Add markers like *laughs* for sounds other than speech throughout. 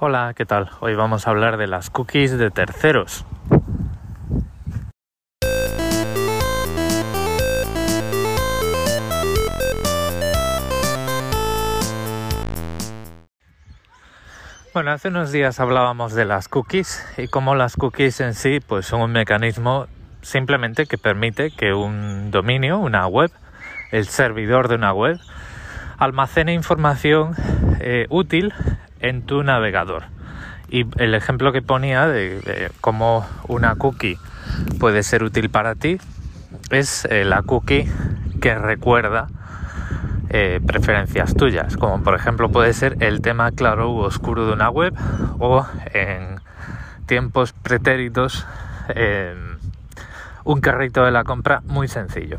Hola, ¿qué tal? Hoy vamos a hablar de las cookies de terceros. Bueno, hace unos días hablábamos de las cookies y cómo las cookies en sí pues son un mecanismo simplemente que permite que un dominio, una web, el servidor de una web, almacene información eh, útil en tu navegador. Y el ejemplo que ponía de, cómo una cookie puede ser útil para ti es eh, la cookie que recuerda eh, preferencias tuyas, como por ejemplo puede ser el tema claro u oscuro de una web o en tiempos pretéritos un carrito de la compra muy sencillo.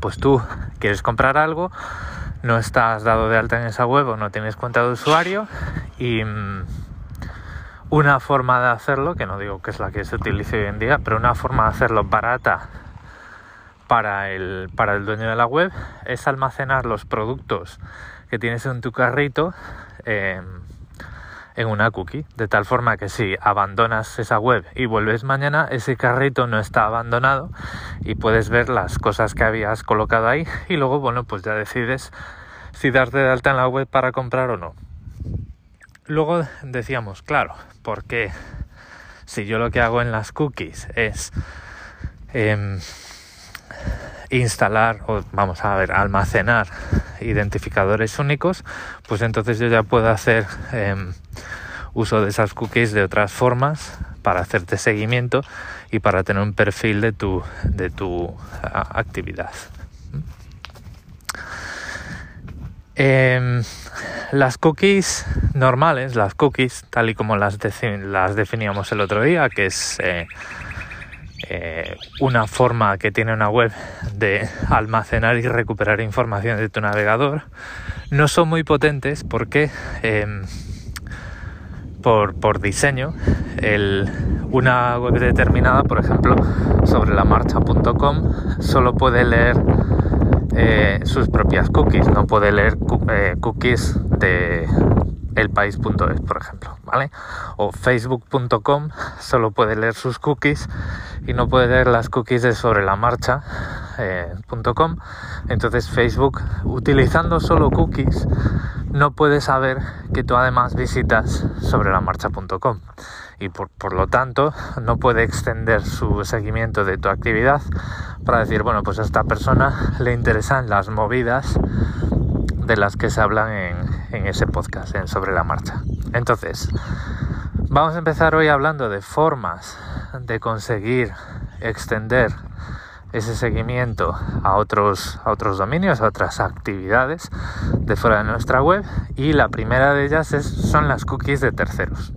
Pues tú quieres comprar algo, no estás dado de alta en esa web o no tienes cuenta de usuario y mm, una forma de hacerlo, que no digo que es la que se utilice hoy en día, pero una forma de hacerlo barata para el, para el dueño de la web es almacenar los productos que tienes en tu carrito em, en una cookie, de tal forma que si abandonas esa web y vuelves mañana, ese carrito no está abandonado y puedes ver las cosas que habías colocado ahí y luego, bueno, pues ya decides si darte de alta en la web para comprar o no. Luego decíamos, claro, porque si yo lo que hago en las cookies es em, instalar o vamos a ver almacenar identificadores únicos pues entonces yo ya puedo hacer em, uso de esas cookies de otras formas para hacerte seguimiento y para tener un perfil de tu de tu actividad. Em, las cookies normales las cookies tal y como las, definíamos el otro día que es eh, eh, una forma que tiene una web de almacenar y recuperar información de tu navegador no son muy potentes porque em, por, diseño una web determinada por ejemplo sobre la marcha.com solo puede leer eh, sus propias cookies no puede leer eh, cookies de elpaís.es, por ejemplo, ¿vale? O facebook.com solo puede leer sus cookies y no puede leer las cookies de sobre la marcha eh, Entonces Facebook, utilizando solo cookies, no puede saber que tú además visitas sobre la marcha.com y por, por, lo tanto no puede extender su seguimiento de tu actividad para decir, bueno, pues a esta persona le interesan las movidas de las que se hablan en, ese podcast, en Sobre la Marcha. Entonces, vamos a empezar hoy hablando de formas de conseguir extender ese seguimiento a otros, a otros dominios, a otras actividades de fuera de nuestra web y la primera de ellas es, son las cookies de terceros.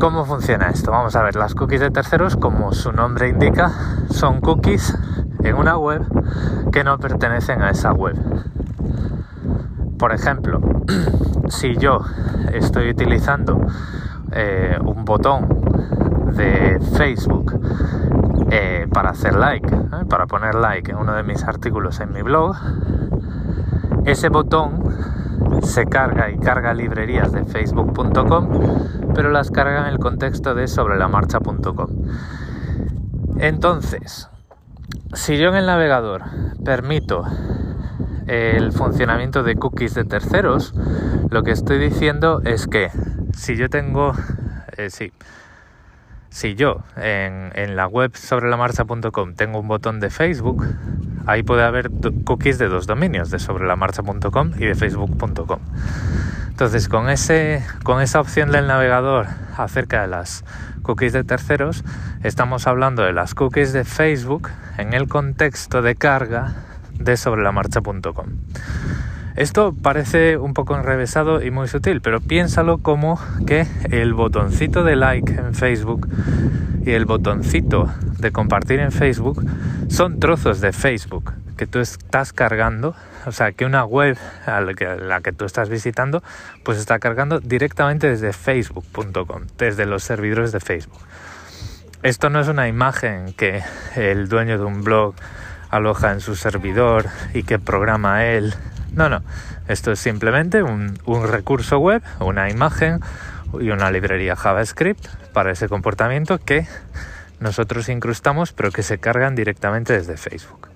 ¿Cómo funciona esto? Vamos a ver, las cookies de terceros, como su nombre indica, son cookies en una web que no pertenecen a esa web. Por ejemplo, *clears throat* si yo estoy utilizando eh, un botón de Facebook eh, para hacer like, ¿eh? para poner like en uno de mis artículos en mi blog, ese botón se carga y carga librerías de facebook.com, pero las carga en el contexto de sobrelamarcha.com. Entonces, si yo en el navegador permito el funcionamiento de cookies de terceros, lo que estoy diciendo es que si yo tengo, eh, si yo en, en, la web sobre la marcha.com tengo un botón de Facebook, ahí puede haber cookies de dos dominios, de sobre la marcha.com y de facebook.com. Entonces, con, ese, con esa opción del navegador acerca de las cookies de terceros, estamos hablando de las cookies de Facebook en el contexto de carga de sobrelamarcha.com. Esto parece un poco enrevesado y muy sutil, pero piénsalo como que el botoncito de like en Facebook y el botoncito de compartir en Facebook son trozos de Facebook que tú estás cargando, o sea, que una web a la que, tú estás visitando, pues está cargando directamente desde facebook.com, desde los servidores de Facebook. Esto no es una imagen que el dueño de un blog aloja en su servidor y que programa él No, no, esto es simplemente un, recurso web, una imagen y una librería JavaScript para ese comportamiento que nosotros incrustamos pero que se cargan directamente desde Facebook.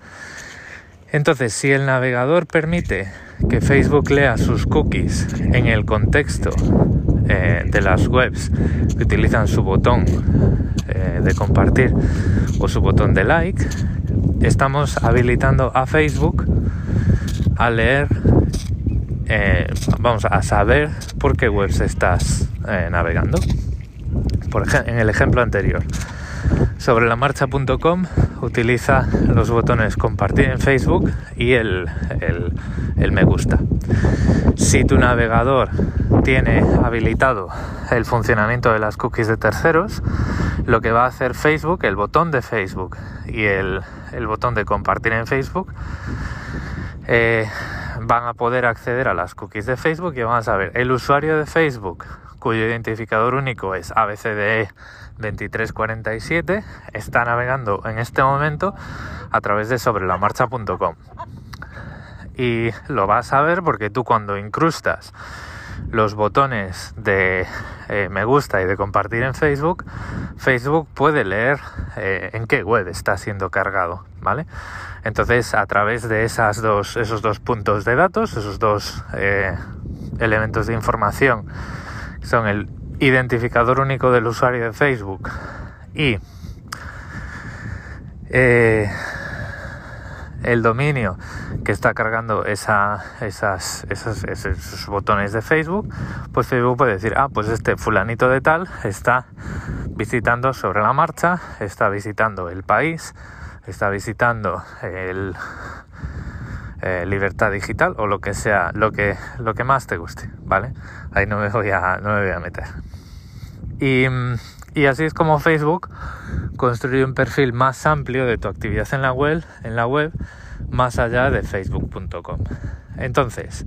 Entonces, si el navegador permite que Facebook lea sus cookies en el contexto eh, de las webs que utilizan su botón eh, de compartir o su botón de like, estamos habilitando a Facebook a leer, eh, vamos a saber por qué webs estás navegando. Por en el ejemplo anterior, sobre la marcha.com utiliza los botones compartir en Facebook y el, el, me gusta. Si tu navegador tiene habilitado el funcionamiento de las cookies de terceros, lo que va a hacer Facebook, el botón de Facebook y el, el botón de compartir en Facebook, eh, van a poder acceder a las cookies de Facebook y van a saber el usuario de Facebook cuyo identificador único es ABCDE 2347, está navegando en este momento a través de sobrelamarcha.com. Y lo vas a ver porque tú cuando incrustas los botones de eh, me gusta y de compartir en Facebook, Facebook puede leer eh, en qué web está siendo cargado, ¿vale? Entonces, a través de esos dos puntos de datos, esos dos eh, elementos de información son el identificador único del usuario de Facebook y eh, el dominio que está cargando esos botones de Facebook, pues Facebook puede decir, ah, pues este fulanito de tal está visitando sobre la marcha, está visitando el país, está visitando el eh, libertad digital o lo que sea, lo que, lo que más te guste, ¿vale? Ahí no me voy a, no me voy a meter. Y, y así es como Facebook construye un perfil más amplio de tu actividad en la web, en la web más allá de facebook.com. Entonces,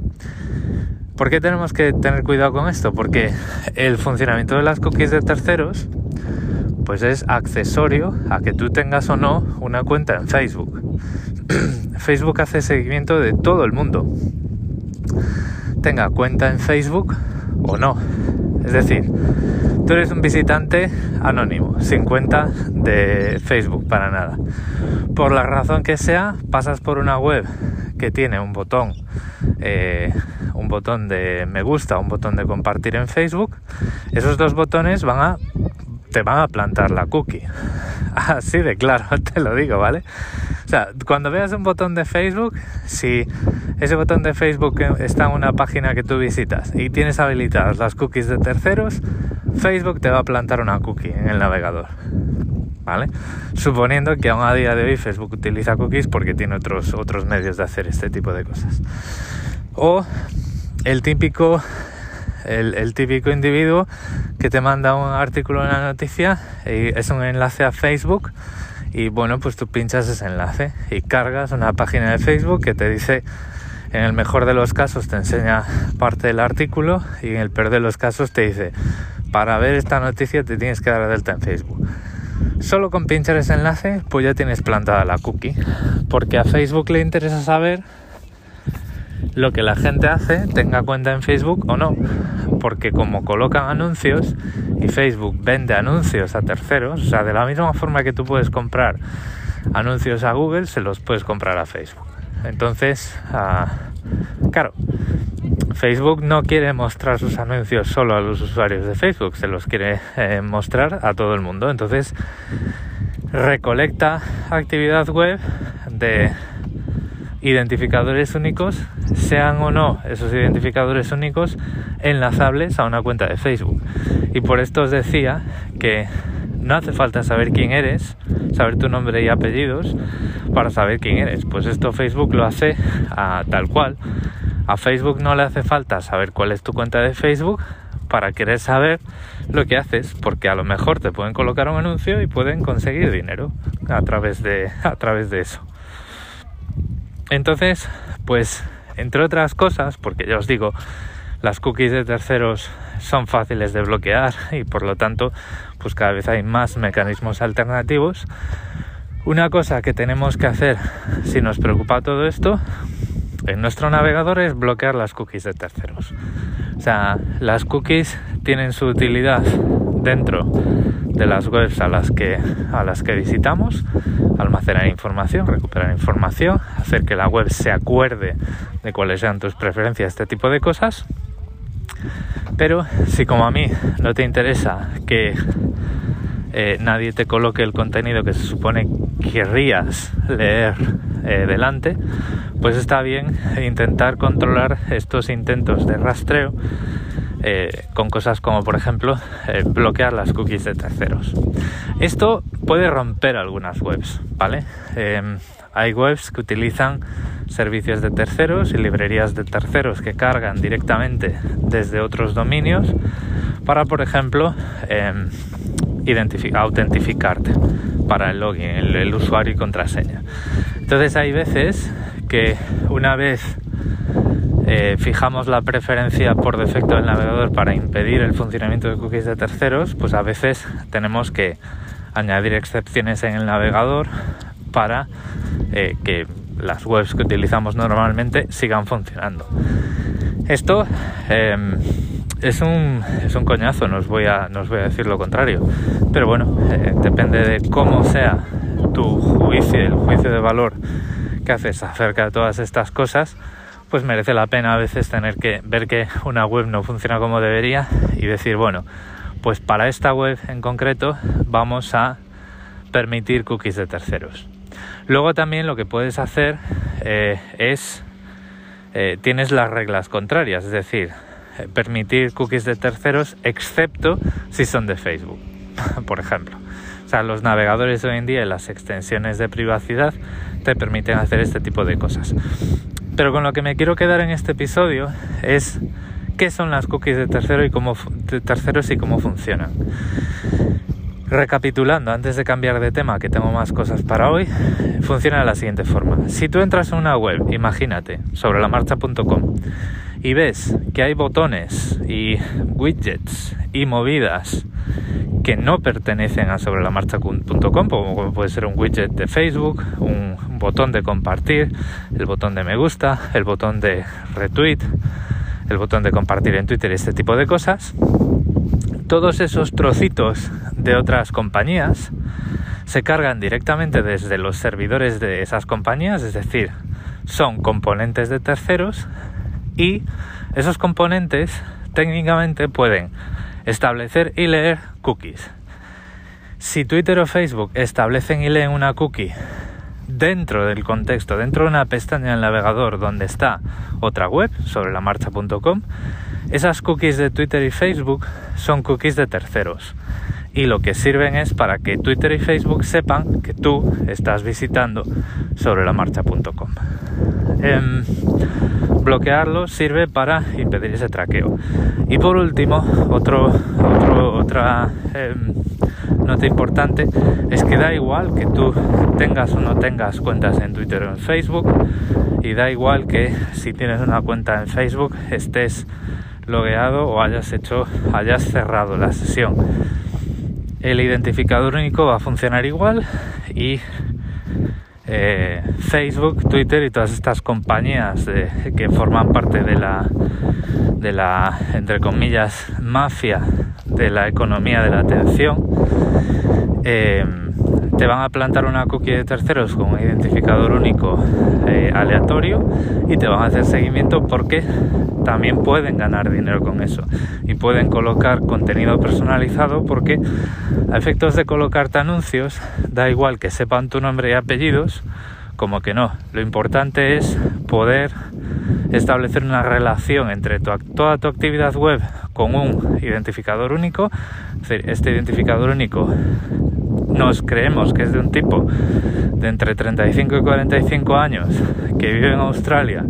¿por qué tenemos que tener cuidado con esto? Porque el funcionamiento de las cookies de terceros pues es accesorio a que tú tengas o no una cuenta en Facebook. *clears throat* Facebook hace seguimiento de todo el mundo, tenga cuenta en Facebook o no. Es decir, tú eres un visitante anónimo, sin cuenta de Facebook para nada. Por la razón que sea, pasas por una web que tiene un botón, eh, un botón de me gusta, un botón de compartir en Facebook. Esos dos botones van a te van a plantar la cookie. *laughs* Así de claro, *laughs* te lo digo, ¿vale? O sea, cuando veas un botón de Facebook, si ese botón de Facebook está en una página que tú visitas y tienes habilitadas las cookies de terceros, Facebook te va a plantar una cookie en el navegador. ¿Vale? Suponiendo que aún a día de hoy Facebook utiliza cookies porque tiene otros, otros medios de hacer este tipo de cosas. O el típico el, típico individuo que te manda un artículo en la noticia y es un enlace a Facebook y bueno, pues tú pinchas ese enlace y cargas una página de Facebook que te dice, en el mejor de los casos te enseña parte del artículo y en el peor de los casos te dice, para ver esta noticia te tienes que dar delta en Facebook. Solo con pinchar ese enlace, pues ya tienes plantada la cookie, porque a Facebook le interesa saber lo que la gente hace, tenga cuenta en Facebook o no. Porque como colocan anuncios y Facebook vende anuncios a terceros, o sea, de la misma forma que tú puedes comprar anuncios a Google, se los puedes comprar a Facebook. Entonces, ah, claro, Facebook no quiere mostrar sus anuncios solo a los usuarios de Facebook, se los quiere eh, mostrar a todo el mundo. Entonces, recolecta actividad web de identificadores únicos, sean o no esos identificadores únicos enlazables a una cuenta de Facebook. Y por esto os decía que no hace falta saber quién eres, saber tu nombre y apellidos para saber quién eres. Pues esto Facebook lo hace tal cual. A Facebook no le hace falta saber cuál es tu cuenta de Facebook para querer saber lo que haces, porque a lo mejor te pueden colocar un anuncio y pueden conseguir dinero a través de, a través de eso. Entonces, pues, entre otras cosas, porque ya os digo, las cookies de terceros son fáciles de bloquear y por lo tanto, pues cada vez hay más mecanismos alternativos. Una cosa que tenemos que hacer si nos preocupa todo esto en nuestro navegador es bloquear las cookies de terceros. O sea, las cookies tienen su utilidad dentro de las webs a las que a las que visitamos, almacenar información, recuperar información, hacer que la web se acuerde de cuáles sean tus preferencias, este tipo de cosas. Pero si como a mí no te interesa que eh, nadie te coloque el contenido que se supone querrías leer eh, delante, pues está bien intentar controlar estos intentos de rastreo eh, con cosas como por ejemplo *laughs* bloquear las cookies de terceros. Esto puede romper algunas webs, ¿vale? hay webs que utilizan servicios de terceros y librerías de terceros que cargan directamente desde otros dominios para, por ejemplo, em, autentificarte para el login, el, usuario y contraseña. Entonces hay veces que una vez eh, fijamos la preferencia por defecto del navegador para impedir el funcionamiento de cookies de terceros, pues a veces tenemos que añadir excepciones en el navegador para eh, que las webs que utilizamos normalmente sigan funcionando. Esto em, es, un, es un coñazo, no os, voy a, voy a decir lo contrario, pero bueno, eh, depende de cómo sea tu juicio, el juicio de valor que haces acerca de todas estas cosas, pues merece la pena a veces tener que ver que una web no funciona como debería y decir, bueno, pues para esta web en concreto vamos a permitir cookies de terceros. Luego también lo que puedes hacer eh, es, eh, tienes las reglas contrarias, es decir, eh, permitir cookies de terceros excepto si son de Facebook, *laughs* por ejemplo. O sea, los navegadores hoy en día y las extensiones de privacidad te permiten hacer este tipo de cosas. Pero con lo que me quiero quedar en este episodio es qué son las cookies de, tercero y cómo, de terceros y cómo funcionan. Recapitulando, antes de cambiar de tema, que tengo más cosas para hoy, funciona de la siguiente forma. Si tú entras en una web, imagínate, sobre la marcha.com, y ves que hay botones y widgets y movidas que no pertenecen a sobre la marcha.com, como puede ser un widget de Facebook, un botón de compartir, el botón de me gusta, el botón de retweet, el botón de compartir en Twitter, este tipo de cosas, todos esos trocitos de otras compañías se cargan directamente desde los servidores de esas compañías, es decir, son componentes de terceros y esos componentes técnicamente pueden establecer y leer cookies. Si Twitter o Facebook establecen y leen una cookie dentro del contexto, dentro de una pestaña del navegador donde está otra web, sobre la marcha.com, esas cookies de Twitter y Facebook son cookies de terceros y lo que sirven es para que Twitter y Facebook sepan que tú estás visitando sobre la marcha.com. bloquearlo sirve para impedir ese traqueo. Y por último, otro, otra em, nota importante es que da igual que tú tengas o no tengas cuentas en Twitter o en Facebook y da igual que si tienes una cuenta en Facebook estés logueado o hayas cerrado la sesión. El identificador único va a funcionar igual y eh, Facebook, Twitter y todas estas compañías que forman parte de la, de la, entre comillas, mafia de la economía de la atención, eh, te van a plantar una cookie de terceros con un identificador único eh, aleatorio y te van a hacer seguimiento porque también pueden ganar dinero con eso y pueden colocar contenido personalizado porque a efectos de colocarte anuncios da igual que sepan tu nombre y apellidos como que no. Lo importante es poder establecer una relación entre toda tu actividad web con un identificador único. este identificador único nos creemos que es de un tipo de entre 35 y 45 años que vive en Australia,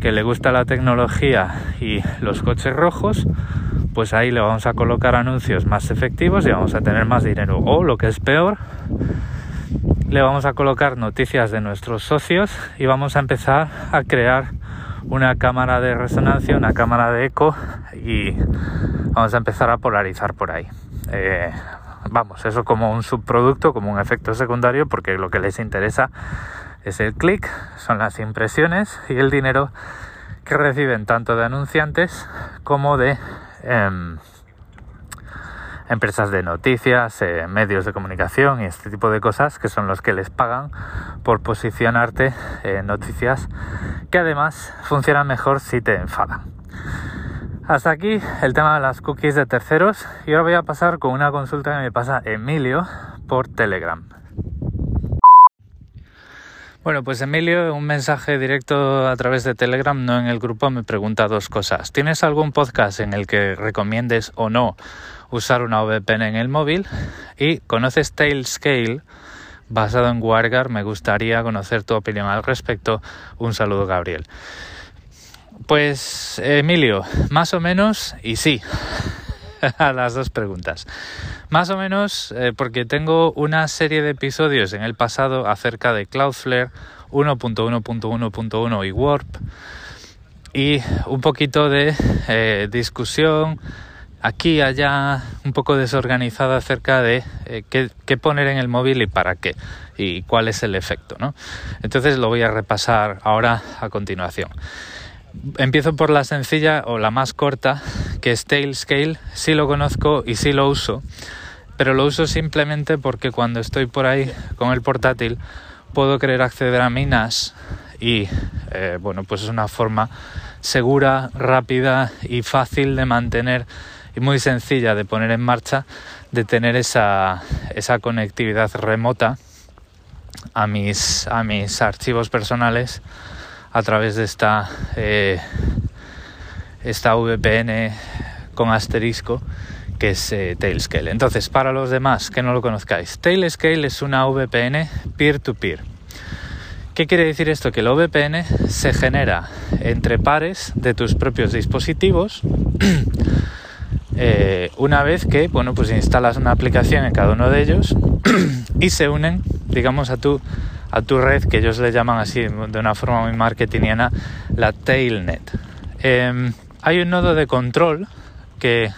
que le gusta la tecnología y los coches rojos, pues ahí le vamos a colocar anuncios más efectivos y vamos a tener más dinero. O lo que es peor, le vamos a colocar noticias de nuestros socios y vamos a empezar a crear una cámara de resonancia, una cámara de eco y vamos a empezar a polarizar por ahí. Eh, vamos, eso como un subproducto, como un efecto secundario, porque lo que les interesa es el click, son las impresiones y el dinero que reciben tanto de anunciantes como de em, empresas de noticias, eh, medios de comunicación y este tipo de cosas que son los que les pagan por posicionarte en noticias que además funcionan mejor si te enfadan. Hasta aquí el tema de las cookies de terceros y ahora voy a pasar con una consulta que me pasa Emilio por Telegram. Bueno, pues Emilio, un mensaje directo a través de Telegram, no en el grupo, me pregunta dos cosas. ¿Tienes algún podcast en el que recomiendes o no usar una VPN en el móvil? Y ¿conoces Tailscale? Basado en WireGuard, me gustaría conocer tu opinión al respecto. Un saludo, Gabriel. Pues, Emilio, más o menos, y sí, *laughs* a las dos preguntas. Más o menos eh, porque tengo una serie de episodios en el pasado acerca de Cloudflare 1.1.1.1 y Warp y un poquito de eh, discusión aquí allá un poco desorganizada acerca de eh, qué, qué, poner en el móvil y para qué y cuál es el efecto ¿no? entonces lo voy a repasar ahora a continuación Empiezo por la sencilla o la más corta, que es Tailscale. Sí lo conozco y sí lo uso, pero lo uso simplemente porque cuando estoy por ahí con el portátil puedo querer acceder a mi NAS y eh, bueno, pues es una forma segura, rápida y fácil de mantener y muy sencilla de poner en marcha, de tener esa, esa conectividad remota a mis, a mis archivos personales a través de esta, eh, esta VPN con asterisco que es eh, Tailscale. Entonces, para los demás que no lo conozcáis, Tailscale es una VPN peer-to-peer. ¿Qué quiere decir esto? Que la VPN se genera entre pares de tus propios dispositivos *clears throat* eh, una vez que, bueno, pues instalas una aplicación en cada uno de ellos *clears throat* y se unen, digamos, a tu a tu red, que ellos le llaman así de una forma muy marketingiana, la tailnet. Em, hay un nodo de control que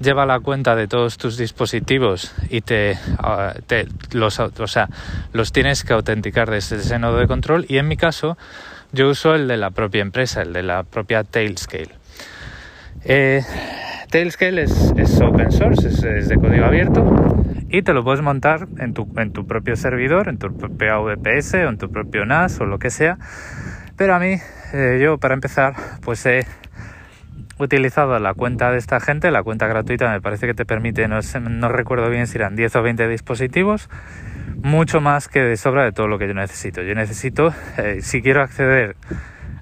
lleva la cuenta de todos tus dispositivos y te, ah, los, o sea, los tienes que autenticar desde ese nodo de control y en mi caso yo uso el de la propia empresa, el de la propia Tailscale. Eh, Tailscale es, es, open source, es de código abierto y te lo puedes montar en tu, en tu propio servidor, en tu propia VPS o en tu propio NAS o lo que sea. Pero a mí, eh, yo para empezar, pues he utilizado la cuenta de esta gente, la cuenta gratuita me parece que te permite, no, no recuerdo bien si eran 10 o 20 dispositivos, mucho más que de sobra de todo lo que yo necesito. Yo necesito, eh, si quiero acceder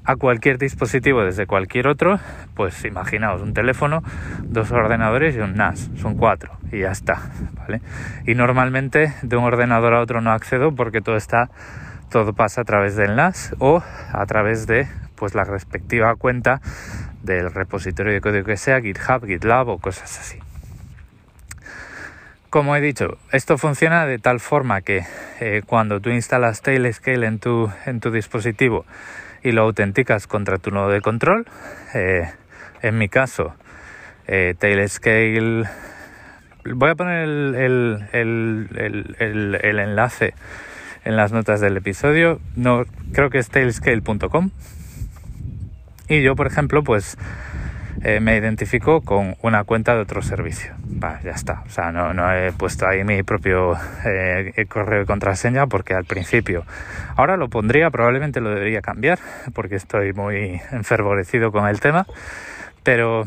a cualquier dispositivo desde cualquier otro, pues imaginaos un teléfono, dos ordenadores y un NAS, son cuatro y ya está, ¿vale? Y normalmente de un ordenador a otro no accedo porque todo está, todo pasa a través del NAS o a través de pues la respectiva cuenta del repositorio de código que sea, GitHub, GitLab o cosas así. Como he dicho, esto funciona de tal forma que eh, cuando tú instalas Tailscale en tu, en tu dispositivo y lo autenticas contra tu nodo de control. Eh, en mi caso, eh, Tailscale. Voy a poner el, el, enlace en las notas del episodio. No, creo que es tailscale.com. Y yo, por ejemplo, pues eh, me identifico con una cuenta de otro servicio. ya está. O sea, no, he puesto ahí mi propio eh, correo y contraseña porque al principio. Ahora lo pondría, probablemente lo debería cambiar porque estoy muy enfervorecido con el tema. Pero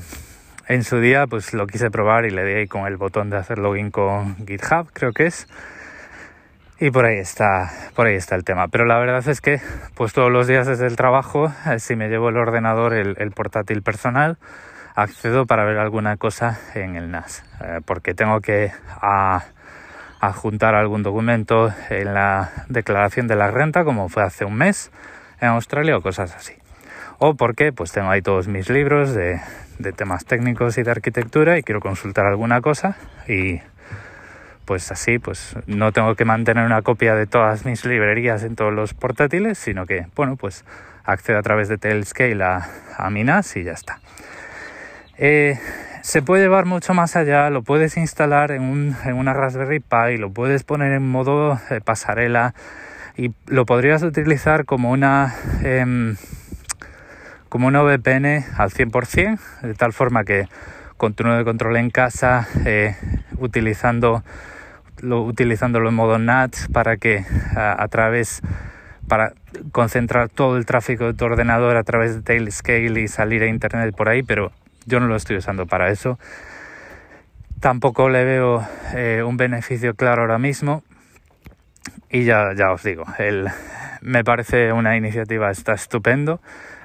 en su día pues lo quise probar y le di ahí con el botón de hacer login con GitHub, creo que es. Y por ahí está, por ahí está el tema. Pero la verdad es que, pues todos los días desde el trabajo, eh, si me llevo el ordenador, el, portátil personal, accedo para ver alguna cosa en el NAS, eh, porque tengo que adjuntar algún documento en la declaración de la renta, como fue hace un mes en Australia o cosas así. O porque pues tengo ahí todos mis libros de, temas técnicos y de arquitectura y quiero consultar alguna cosa y pues así pues no tengo que mantener una copia de todas mis librerías en todos los portátiles, sino que, bueno, pues accedo a través de Tailscale a, a Minas y ya está. Eh, se puede llevar mucho más allá, lo puedes instalar en, un, en una Raspberry Pi, lo puedes poner en modo eh, pasarela, y lo podrías utilizar como una em, como una VPN al 100%, de tal forma que con tu de control en casa, eh, utilizando lo, utilizándolo en modo NAT para que a, través para concentrar todo el tráfico de tu ordenador a través de Tailscale y salir a internet por ahí, pero yo no lo estoy usando para eso. Tampoco le veo eh, un beneficio claro ahora mismo. Y ya, ya os digo, me parece una iniciativa está estupendo.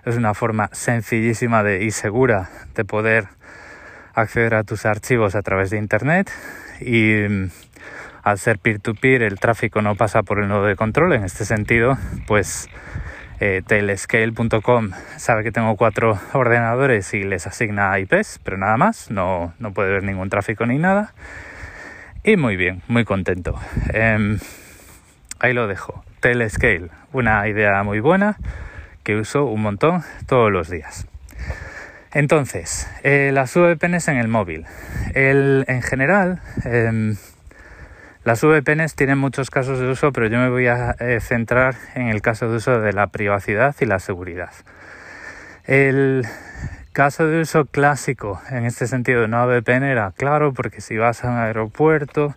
Es una forma sencillísima de, y segura de poder acceder a tus archivos a través de Internet y mm, al ser peer-to-peer el tráfico no pasa por el nodo de control. En este sentido, pues eh, Tailscale.com sabe que tengo cuatro ordenadores y les asigna IPs, pero nada más, no, no puede ver ningún tráfico ni nada. Y muy bien, muy contento. Em, ahí lo dejo. Telescale, una idea muy buena que uso un montón todos los días. Entonces, eh, las VPNs en el móvil. en general, em, las VPNs tienen muchos casos de uso, pero yo me voy a eh, centrar en el caso de uso de la privacidad y la seguridad. El caso de uso clásico en este sentido de una VPN era claro, porque si vas a un aeropuerto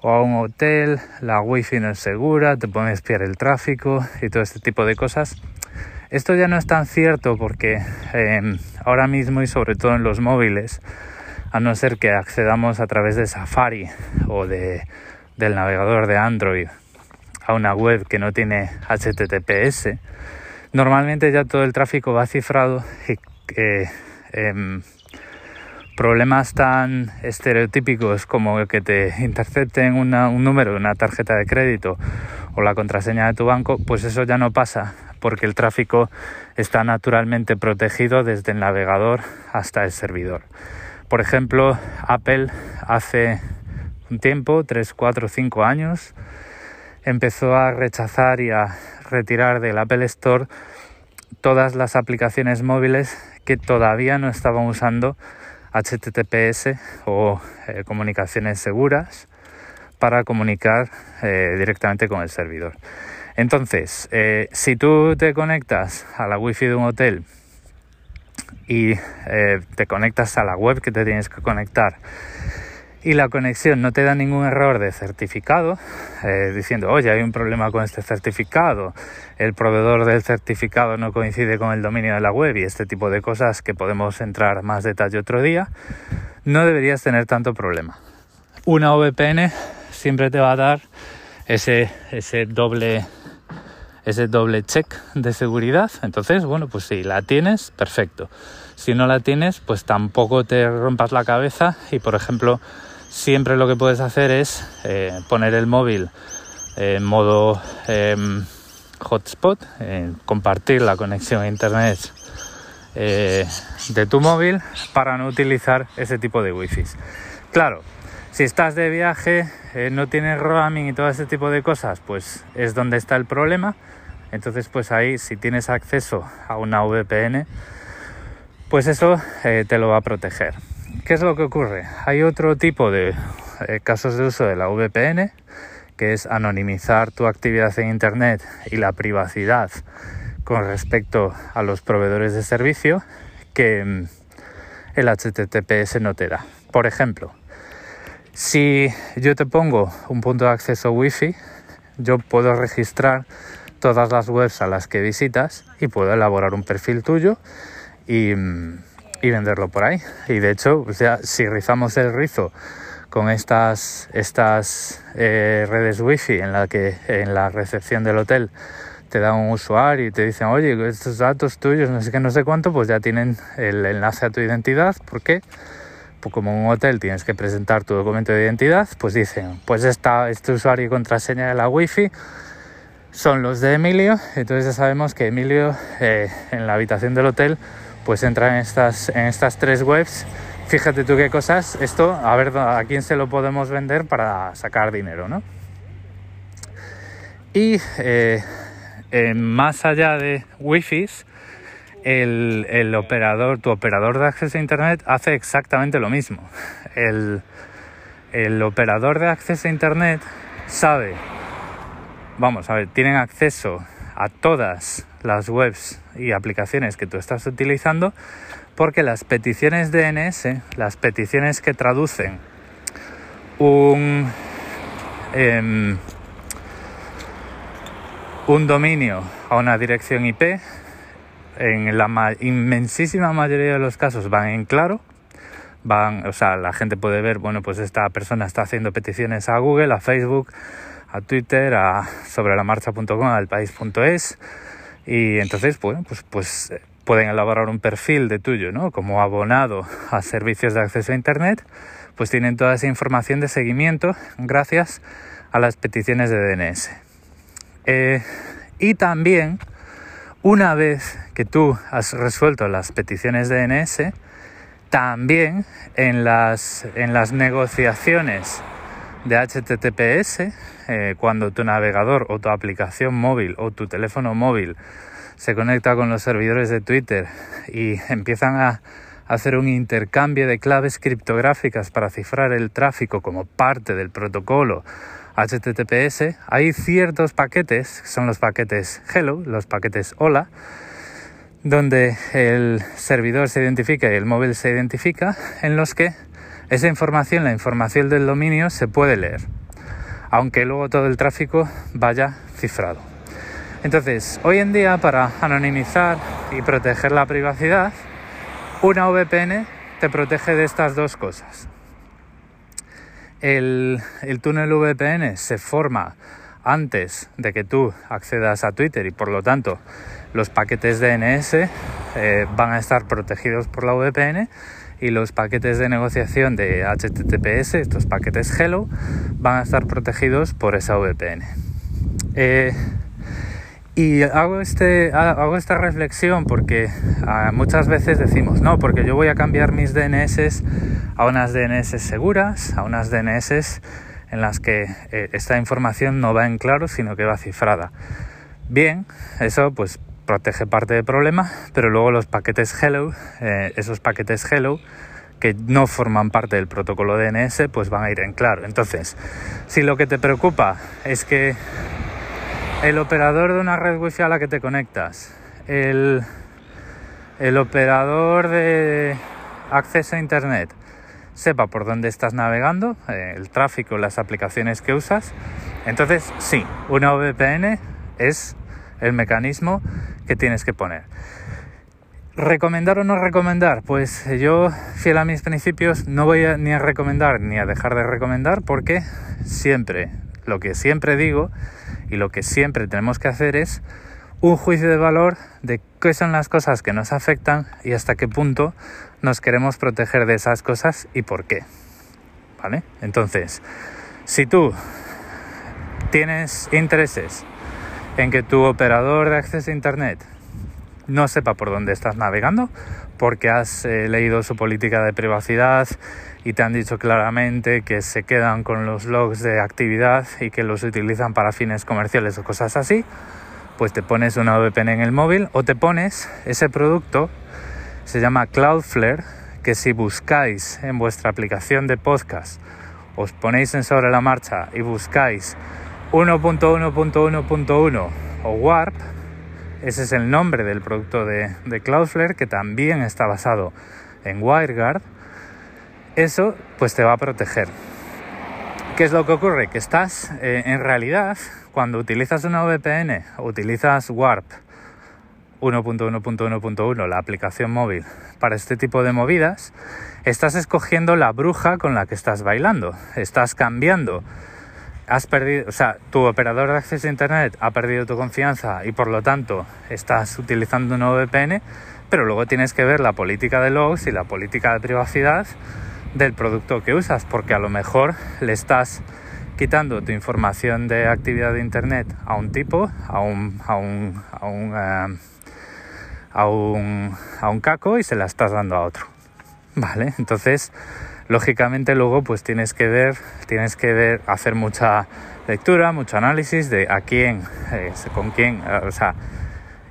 o a un hotel, la wifi no es segura, te pueden espiar el tráfico y todo este tipo de cosas. Esto ya no es tan cierto porque em, ahora mismo y sobre todo en los móviles, a no ser que accedamos a través de Safari o de, del navegador de Android a una web que no tiene HTTPS, normalmente ya todo el tráfico va cifrado y em, problemas tan estereotípicos como que te intercepten un número una tarjeta de crédito o la contraseña de tu banco, pues eso ya no pasa porque el tráfico está naturalmente protegido desde el navegador hasta el servidor. Por ejemplo, Apple hace un tiempo, 3, 4, 5 años, empezó a rechazar y a retirar del Apple Store todas las aplicaciones móviles que todavía no estaban usando HTTPS o eh, comunicaciones seguras para comunicar eh, directamente con el servidor. Entonces, eh, si tú te conectas a la wifi de un hotel y eh, te conectas a la web que te tienes que conectar y la conexión no te da ningún error de certificado, eh, diciendo, oye, hay un problema con este certificado, el proveedor del certificado no coincide con el dominio de la web y este tipo de cosas que podemos entrar más detalle otro día, no deberías tener tanto problema. Una VPN siempre te va a dar ese, ese doble ese doble check de seguridad. Entonces, bueno, pues si la tienes, perfecto. Si no la tienes, pues tampoco te rompas la cabeza y, por ejemplo, siempre lo que puedes hacer es eh, poner el móvil en modo em, hotspot, compartir la conexión a internet eh, de tu móvil para no utilizar ese tipo de wifi. Claro, si estás de viaje, eh, no tienes roaming y todo ese tipo de cosas, pues es donde está el problema. Entonces, pues ahí, si tienes acceso a una VPN, pues eso eh, te lo va a proteger. ¿Qué es lo que ocurre? Hay otro tipo de eh, casos de uso de la VPN, que es anonimizar tu actividad en Internet y la privacidad con respecto a los proveedores de servicio que mm, el HTTPS no te da. Por ejemplo, si yo te pongo un punto de acceso Wi-Fi, yo puedo registrar todas las webs a las que visitas y puedo elaborar un perfil tuyo y, venderlo por ahí. Y de hecho, si rizamos el rizo con estas, estas eh, redes wifi en la que en la recepción del hotel te da un usuario y te dicen, oye, estos datos tuyos, no sé qué, no sé cuánto, pues ya tienen el enlace a tu identidad. ¿Por qué? Pues como en un hotel tienes que presentar tu documento de identidad, pues dicen, pues esta, este usuario y contraseña de la wifi son los de Emilio. Entonces ya sabemos que Emilio eh, en la habitación del hotel pues entra en estas, en estas tres webs. Fíjate tú qué cosas, esto, a ver a quién se lo podemos vender para sacar dinero, ¿no? Y eh, más allá de wifi, el, el, operador, tu operador de acceso a internet hace exactamente lo mismo. El, el operador de acceso a internet sabe vamos a ver, tienen acceso a todas las webs y aplicaciones que tú estás utilizando porque las peticiones DNS, las peticiones que traducen un, em, un dominio a una dirección IP, en la inmensísima mayoría de los casos van en claro, van, o sea, la gente puede ver, bueno, pues esta persona está haciendo peticiones a Google, a Facebook, a Twitter, a sobre la marcha.com, al país.es y entonces, bueno, pues, pues eh, pueden elaborar un perfil de tuyo, ¿no? Como abonado a servicios de acceso a Internet, pues tienen toda esa información de seguimiento gracias a las peticiones de DNS. Eh, y también, una vez que tú has resuelto las peticiones de DNS, también en las, en las negociaciones de HTTPS, eh, cuando tu navegador o tu aplicación móvil o tu teléfono móvil se conecta con los servidores de Twitter y empiezan a hacer un intercambio de claves criptográficas para cifrar el tráfico como parte del protocolo HTTPS, hay ciertos paquetes, son los paquetes Hello, los paquetes Hola, donde el servidor se identifica y el móvil se identifica, en los que esa información, la información del dominio, se puede leer, aunque luego todo el tráfico vaya cifrado. Entonces, hoy en día para anonimizar y proteger la privacidad, una VPN te protege de estas dos cosas. El, túnel VPN se forma antes de que tú accedas a Twitter y por lo tanto los paquetes DNS eh, van a estar protegidos por la VPN y los paquetes de negociación de HTTPS, estos paquetes Hello, van a estar protegidos por esa VPN. Eh, y hago, este, hago esta reflexión porque ah, muchas veces decimos, no, porque yo voy a cambiar mis DNS a unas DNS seguras, a unas DNS en las que eh, esta información no va en claro, sino que va cifrada. Bien, eso pues protege parte del problema, pero luego los paquetes Hello, eh, esos paquetes Hello que no forman parte del protocolo DNS, pues van a ir en claro. Entonces, si lo que te preocupa es que el operador de una red wifi a la que te conectas, el, el operador de acceso a internet sepa por dónde estás navegando, eh, el tráfico, las aplicaciones que usas, entonces sí, una VPN es el mecanismo que tienes que poner. ¿Recomendar o no recomendar? Pues yo, fiel a mis principios, no voy ni a recomendar ni a dejar de recomendar porque siempre, lo que siempre digo y lo que siempre tenemos que hacer es un juicio de valor de qué son las cosas que nos afectan y hasta qué punto nos queremos proteger de esas cosas y por qué. ¿Vale? Entonces, si tú tienes intereses en que tu operador de acceso a Internet no sepa por dónde estás navegando, porque has eh, leído su política de privacidad y te han dicho claramente que se quedan con los logs de actividad y que los utilizan para fines comerciales o cosas así, pues te pones una VPN en el móvil o te pones ese producto, se llama Cloudflare, que si buscáis en vuestra aplicación de podcast, os ponéis en sobre la marcha y buscáis 1.1.1.1 o Warp, ese es el nombre del producto de, de Cloudflare que también está basado en WireGuard eso pues te va a proteger. ¿Qué es lo que ocurre? Que estás, eh, en realidad, cuando utilizas una VPN, utilizas Warp 1.1.1.1, la aplicación móvil, para este tipo de movidas, estás escogiendo la bruja con la que estás bailando. Estás cambiando. Has perdido, o sea, tu operador de acceso a Internet ha perdido tu confianza y por lo tanto estás utilizando una VPN, pero luego tienes que ver la política de logs y la política de privacidad del producto que usas, porque a lo mejor le estás quitando tu información de actividad de internet a un tipo, a un, a un, a un, eh, un, a un caco y se la estás dando a otro. Vale, entonces lógicamente luego pues tienes que ver, tienes que ver, hacer mucha lectura, mucho análisis de a quién, eh, con quién, eh, o sea,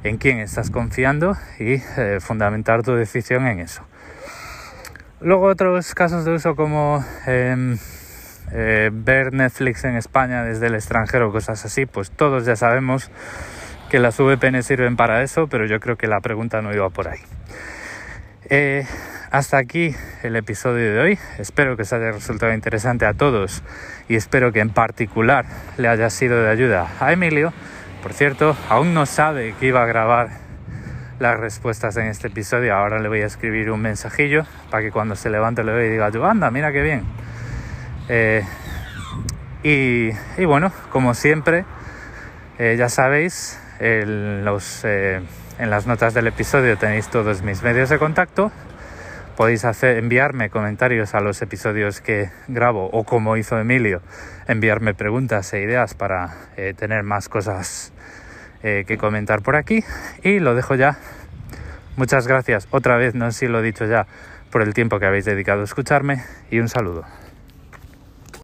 en quién estás confiando y fundamentar tu decisión en eso. Luego otros casos de uso como em, eh, ver Netflix en España desde el extranjero, cosas así, pues todos ya sabemos que las VPN sirven para eso, pero yo creo que la pregunta no iba por ahí. Eh, hasta aquí el episodio de hoy. Espero que os haya resultado interesante a todos y espero que en particular le haya sido de ayuda a Emilio. Por cierto, aún no sabe que iba a grabar las respuestas en este episodio. Ahora le voy a escribir un mensajillo para que cuando se levante le vea y diga, yo anda, mira qué bien. Eh, y, bueno, como siempre, eh, ya sabéis, eh, en las notas del episodio tenéis todos mis medios de contacto. Podéis hacer, enviarme comentarios a los episodios que grabo o como hizo Emilio, enviarme preguntas e ideas para eh, tener más cosas eh, que comentar por aquí. Y lo dejo ya. Muchas gracias otra vez, no sé si lo he dicho ya, por el tiempo que habéis dedicado a escucharme y un saludo.